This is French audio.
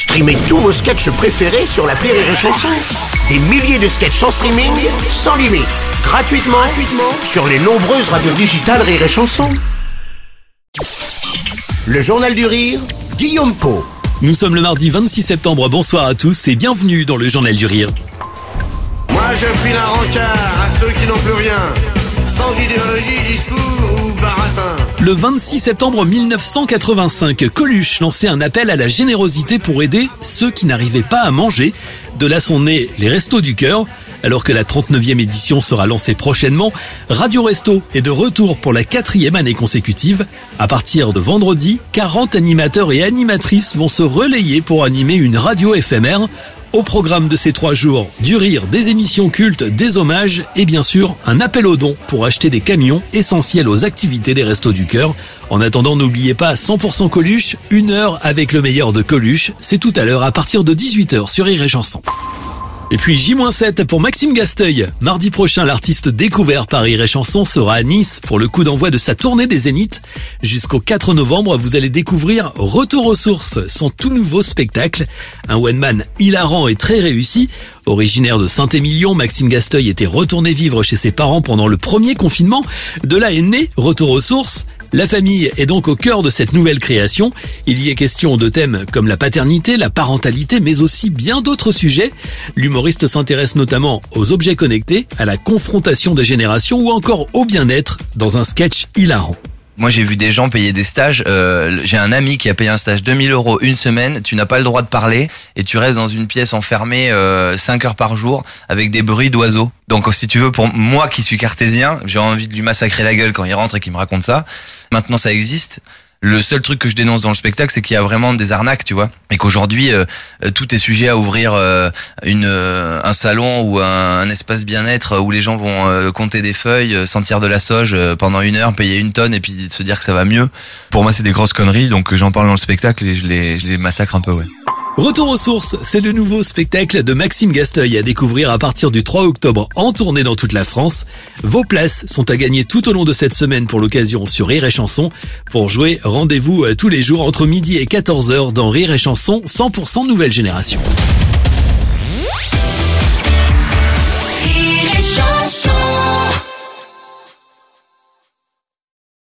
Streamez tous vos sketchs préférés sur la Rire et Chanson. Des milliers de sketchs en streaming, sans limite, gratuitement, gratuitement sur les nombreuses radios digitales Rire et Chanson. Le Journal du Rire, Guillaume Po. Nous sommes le mardi 26 septembre, bonsoir à tous et bienvenue dans le Journal du Rire. Moi je file un rencard à ceux qui n'ont plus rien, sans idéologie, discours ou. Le 26 septembre 1985, Coluche lançait un appel à la générosité pour aider ceux qui n'arrivaient pas à manger. De là sont nés les Restos du Cœur. Alors que la 39e édition sera lancée prochainement, Radio Resto est de retour pour la quatrième année consécutive. À partir de vendredi, 40 animateurs et animatrices vont se relayer pour animer une radio éphémère. Au programme de ces trois jours, du rire, des émissions cultes, des hommages et bien sûr un appel aux dons pour acheter des camions essentiels aux activités des Restos du Cœur. En attendant, n'oubliez pas 100% Coluche, une heure avec le meilleur de Coluche, c'est tout à l'heure à partir de 18h sur Rire et Chanson. Et puis J-7 pour Maxime Gasteuil. Mardi prochain, l'artiste découvert par Rire Chanson sera à Nice pour le coup d'envoi de sa tournée des Zéniths. Jusqu'au 4 novembre, vous allez découvrir Retour aux sources, son tout nouveau spectacle. Un one-man hilarant et très réussi. Originaire de Saint-Émilion, Maxime Gasteuil était retourné vivre chez ses parents pendant le premier confinement. De là est né Retour aux sources. La famille est donc au cœur de cette nouvelle création. Il y est question de thèmes comme la paternité, la parentalité, mais aussi bien d'autres sujets. L'humoriste s'intéresse notamment aux objets connectés, à la confrontation des générations ou encore au bien-être dans un sketch hilarant. Moi, j'ai vu des gens payer des stages. Euh, j'ai un ami qui a payé un stage 2000 euros une semaine. Tu n'as pas le droit de parler et tu restes dans une pièce enfermée euh, 5 heures par jour avec des bruits d'oiseaux. Donc, si tu veux, pour moi qui suis cartésien, j'ai envie de lui massacrer la gueule quand il rentre et qu'il me raconte ça. Maintenant, ça existe. Le seul truc que je dénonce dans le spectacle, c'est qu'il y a vraiment des arnaques, tu vois, et qu'aujourd'hui euh, euh, tout est sujet à ouvrir euh, une euh, un salon ou un, espace bien-être où les gens vont euh, compter des feuilles, euh, sentir de la euh, pendant une heure, payer une tonne et puis se dire que ça va mieux. Pour moi, c'est des grosses conneries, donc j'en parle dans le spectacle et je les je les massacre un peu, ouais. Retour aux sources, c'est le nouveau spectacle de Maxime Gasteuil à découvrir à partir du 3 octobre en tournée dans toute la France. Vos places sont à gagner tout au long de cette semaine pour l'occasion sur Rire et Chanson. Pour jouer, rendez-vous euh, tous les jours entre midi et 14h dans Rire et Chanson 100% nouvelle génération.